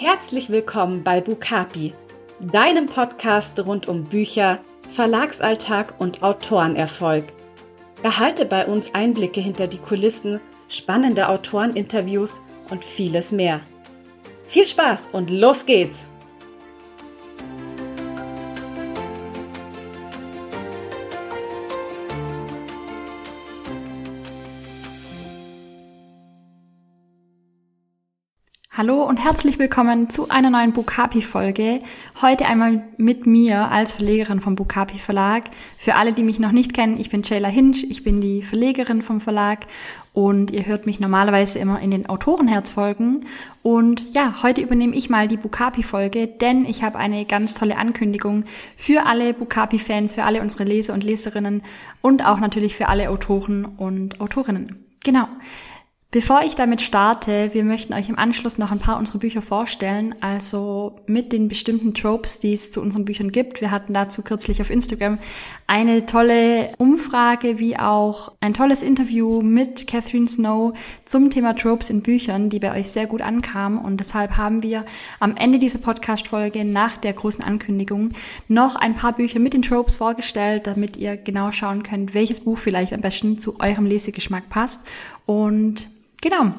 Herzlich willkommen bei Bukapi, deinem Podcast rund um Bücher, Verlagsalltag und Autorenerfolg. Erhalte bei uns Einblicke hinter die Kulissen, spannende Autoreninterviews und vieles mehr. Viel Spaß und los geht's! Hallo und herzlich willkommen zu einer neuen Bukapi-Folge. Heute einmal mit mir als Verlegerin vom Bukapi Verlag. Für alle, die mich noch nicht kennen, ich bin Jayla Hinch, ich bin die Verlegerin vom Verlag und ihr hört mich normalerweise immer in den Autorenherzfolgen. Und ja, heute übernehme ich mal die Bukapi-Folge, denn ich habe eine ganz tolle Ankündigung für alle Bukapi-Fans, für alle unsere Leser und Leserinnen und auch natürlich für alle Autoren und Autorinnen. Genau. Bevor ich damit starte, wir möchten euch im Anschluss noch ein paar unserer Bücher vorstellen, also mit den bestimmten Tropes, die es zu unseren Büchern gibt. Wir hatten dazu kürzlich auf Instagram eine tolle Umfrage, wie auch ein tolles Interview mit Catherine Snow zum Thema Tropes in Büchern, die bei euch sehr gut ankam. Und deshalb haben wir am Ende dieser Podcast-Folge nach der großen Ankündigung noch ein paar Bücher mit den Tropes vorgestellt, damit ihr genau schauen könnt, welches Buch vielleicht am besten zu eurem Lesegeschmack passt. Und Genau.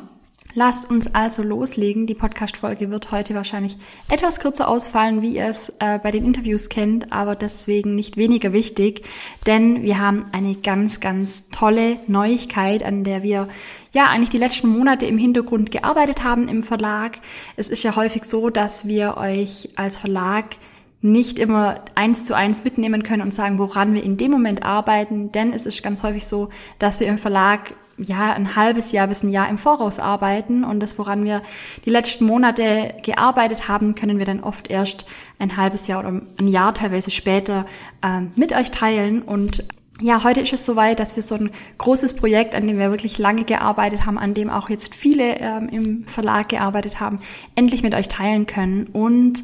Lasst uns also loslegen. Die Podcast-Folge wird heute wahrscheinlich etwas kürzer ausfallen, wie ihr es äh, bei den Interviews kennt, aber deswegen nicht weniger wichtig, denn wir haben eine ganz, ganz tolle Neuigkeit, an der wir ja eigentlich die letzten Monate im Hintergrund gearbeitet haben im Verlag. Es ist ja häufig so, dass wir euch als Verlag nicht immer eins zu eins mitnehmen können und sagen, woran wir in dem Moment arbeiten, denn es ist ganz häufig so, dass wir im Verlag ja, ein halbes Jahr bis ein Jahr im Voraus arbeiten und das, woran wir die letzten Monate gearbeitet haben, können wir dann oft erst ein halbes Jahr oder ein Jahr teilweise später äh, mit euch teilen und ja, heute ist es soweit, dass wir so ein großes Projekt, an dem wir wirklich lange gearbeitet haben, an dem auch jetzt viele ähm, im Verlag gearbeitet haben, endlich mit euch teilen können. Und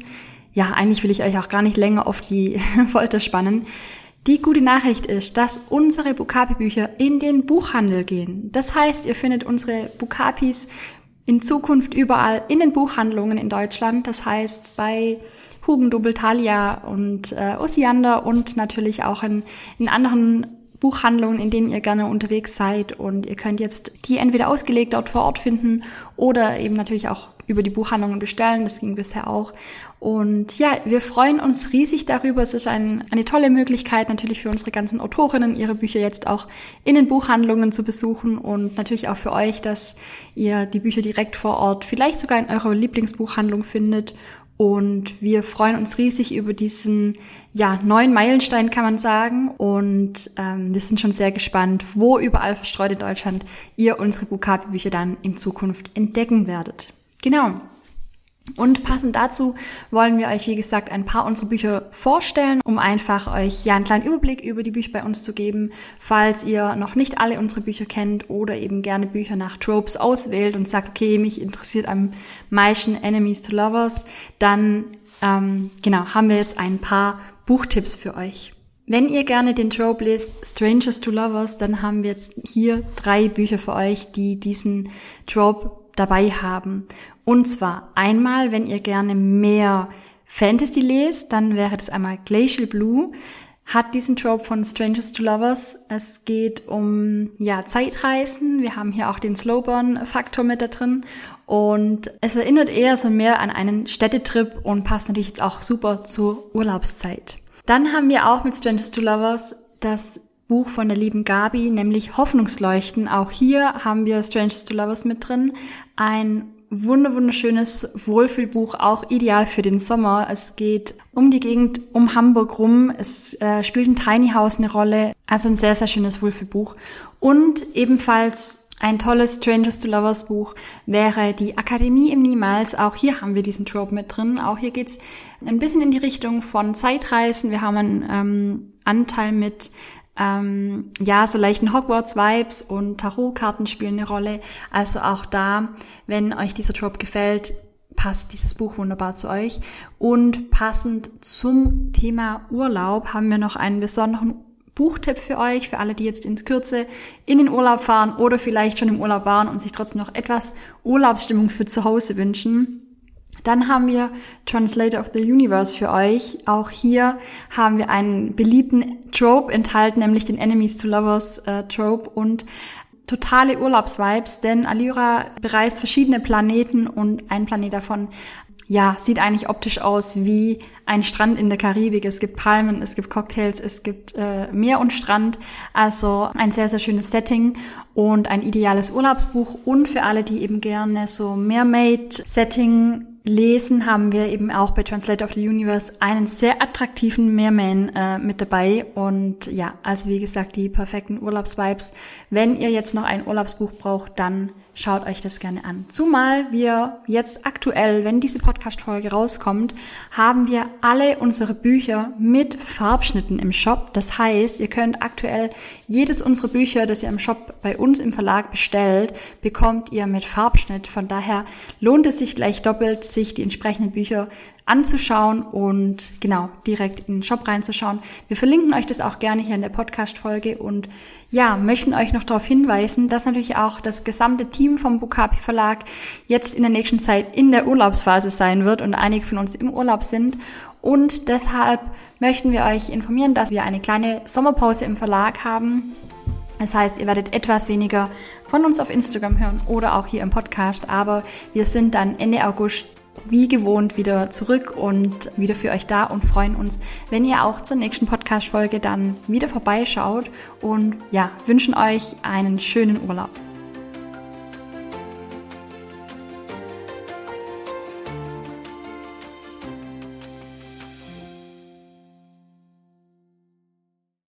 ja, eigentlich will ich euch auch gar nicht länger auf die Folter spannen. Die gute Nachricht ist, dass unsere Bukapi-Bücher in den Buchhandel gehen. Das heißt, ihr findet unsere Bukapis in Zukunft überall in den Buchhandlungen in Deutschland. Das heißt, bei Hugendubel, Thalia und äh, Osiander und natürlich auch in, in anderen Buchhandlungen, in denen ihr gerne unterwegs seid. Und ihr könnt jetzt die entweder ausgelegt dort vor Ort finden oder eben natürlich auch über die Buchhandlungen bestellen. Das ging bisher auch. Und ja, wir freuen uns riesig darüber. Es ist ein, eine tolle Möglichkeit natürlich für unsere ganzen Autorinnen, ihre Bücher jetzt auch in den Buchhandlungen zu besuchen und natürlich auch für euch, dass ihr die Bücher direkt vor Ort vielleicht sogar in eurer Lieblingsbuchhandlung findet. Und wir freuen uns riesig über diesen ja, neuen Meilenstein, kann man sagen. Und ähm, wir sind schon sehr gespannt, wo überall verstreut in Deutschland ihr unsere Bukapi-Bücher dann in Zukunft entdecken werdet. Genau. Und passend dazu wollen wir euch, wie gesagt, ein paar unserer Bücher vorstellen, um einfach euch ja einen kleinen Überblick über die Bücher bei uns zu geben, falls ihr noch nicht alle unsere Bücher kennt oder eben gerne Bücher nach Tropes auswählt und sagt, okay, mich interessiert am meisten Enemies to Lovers, dann ähm, genau haben wir jetzt ein paar Buchtipps für euch. Wenn ihr gerne den Trope lest, Strangers to Lovers, dann haben wir hier drei Bücher für euch, die diesen Trope dabei haben. Und zwar einmal, wenn ihr gerne mehr Fantasy lest, dann wäre das einmal Glacial Blue. Hat diesen Trope von Strangers to Lovers. Es geht um, ja, Zeitreisen. Wir haben hier auch den Slowburn-Faktor mit da drin. Und es erinnert eher so mehr an einen Städtetrip und passt natürlich jetzt auch super zur Urlaubszeit. Dann haben wir auch mit Strangers to Lovers das Buch von der lieben Gabi, nämlich Hoffnungsleuchten. Auch hier haben wir Strangers to Lovers mit drin. Ein wunderschönes Wohlfühlbuch, auch ideal für den Sommer. Es geht um die Gegend um Hamburg rum. Es äh, spielt ein Tiny House eine Rolle. Also ein sehr, sehr schönes Wohlfühlbuch. Und ebenfalls ein tolles Strangers to Lovers Buch wäre die Akademie im Niemals. Auch hier haben wir diesen Trope mit drin. Auch hier geht's ein bisschen in die Richtung von Zeitreisen. Wir haben einen ähm, Anteil mit ähm, ja, so leichten Hogwarts-Vibes und Tarotkarten spielen eine Rolle. Also auch da, wenn euch dieser Trope gefällt, passt dieses Buch wunderbar zu euch. Und passend zum Thema Urlaub haben wir noch einen besonderen Buchtipp für euch, für alle, die jetzt ins Kürze in den Urlaub fahren oder vielleicht schon im Urlaub waren und sich trotzdem noch etwas Urlaubsstimmung für zu Hause wünschen. Dann haben wir Translator of the Universe für euch. Auch hier haben wir einen beliebten Trope enthalten, nämlich den Enemies to Lovers äh, Trope und totale Urlaubsvibes, denn Alira bereist verschiedene Planeten und ein Planet davon ja, sieht eigentlich optisch aus wie ein Strand in der Karibik. Es gibt Palmen, es gibt Cocktails, es gibt äh, Meer und Strand. Also ein sehr, sehr schönes Setting und ein ideales Urlaubsbuch. Und für alle, die eben gerne so Mermaid-Setting lesen, haben wir eben auch bei Translator of the Universe einen sehr attraktiven Merman äh, mit dabei. Und ja, also wie gesagt, die perfekten Urlaubsvibes. Wenn ihr jetzt noch ein Urlaubsbuch braucht, dann schaut euch das gerne an. Zumal wir jetzt aktuell, wenn diese Podcast-Folge rauskommt, haben wir alle unsere Bücher mit Farbschnitten im Shop. Das heißt, ihr könnt aktuell jedes unserer Bücher, das ihr im Shop bei uns im Verlag bestellt, bekommt ihr mit Farbschnitt. Von daher lohnt es sich gleich doppelt, sich die entsprechenden Bücher anzuschauen und genau direkt in den Shop reinzuschauen. Wir verlinken euch das auch gerne hier in der Podcast-Folge und ja, möchten euch noch darauf hinweisen, dass natürlich auch das gesamte Team vom Bukapi Verlag jetzt in der nächsten Zeit in der Urlaubsphase sein wird und einige von uns im Urlaub sind. Und deshalb möchten wir euch informieren, dass wir eine kleine Sommerpause im Verlag haben. Das heißt, ihr werdet etwas weniger von uns auf Instagram hören oder auch hier im Podcast, aber wir sind dann Ende August wie gewohnt wieder zurück und wieder für euch da und freuen uns, wenn ihr auch zur nächsten Podcast-Folge dann wieder vorbeischaut und ja, wünschen euch einen schönen Urlaub.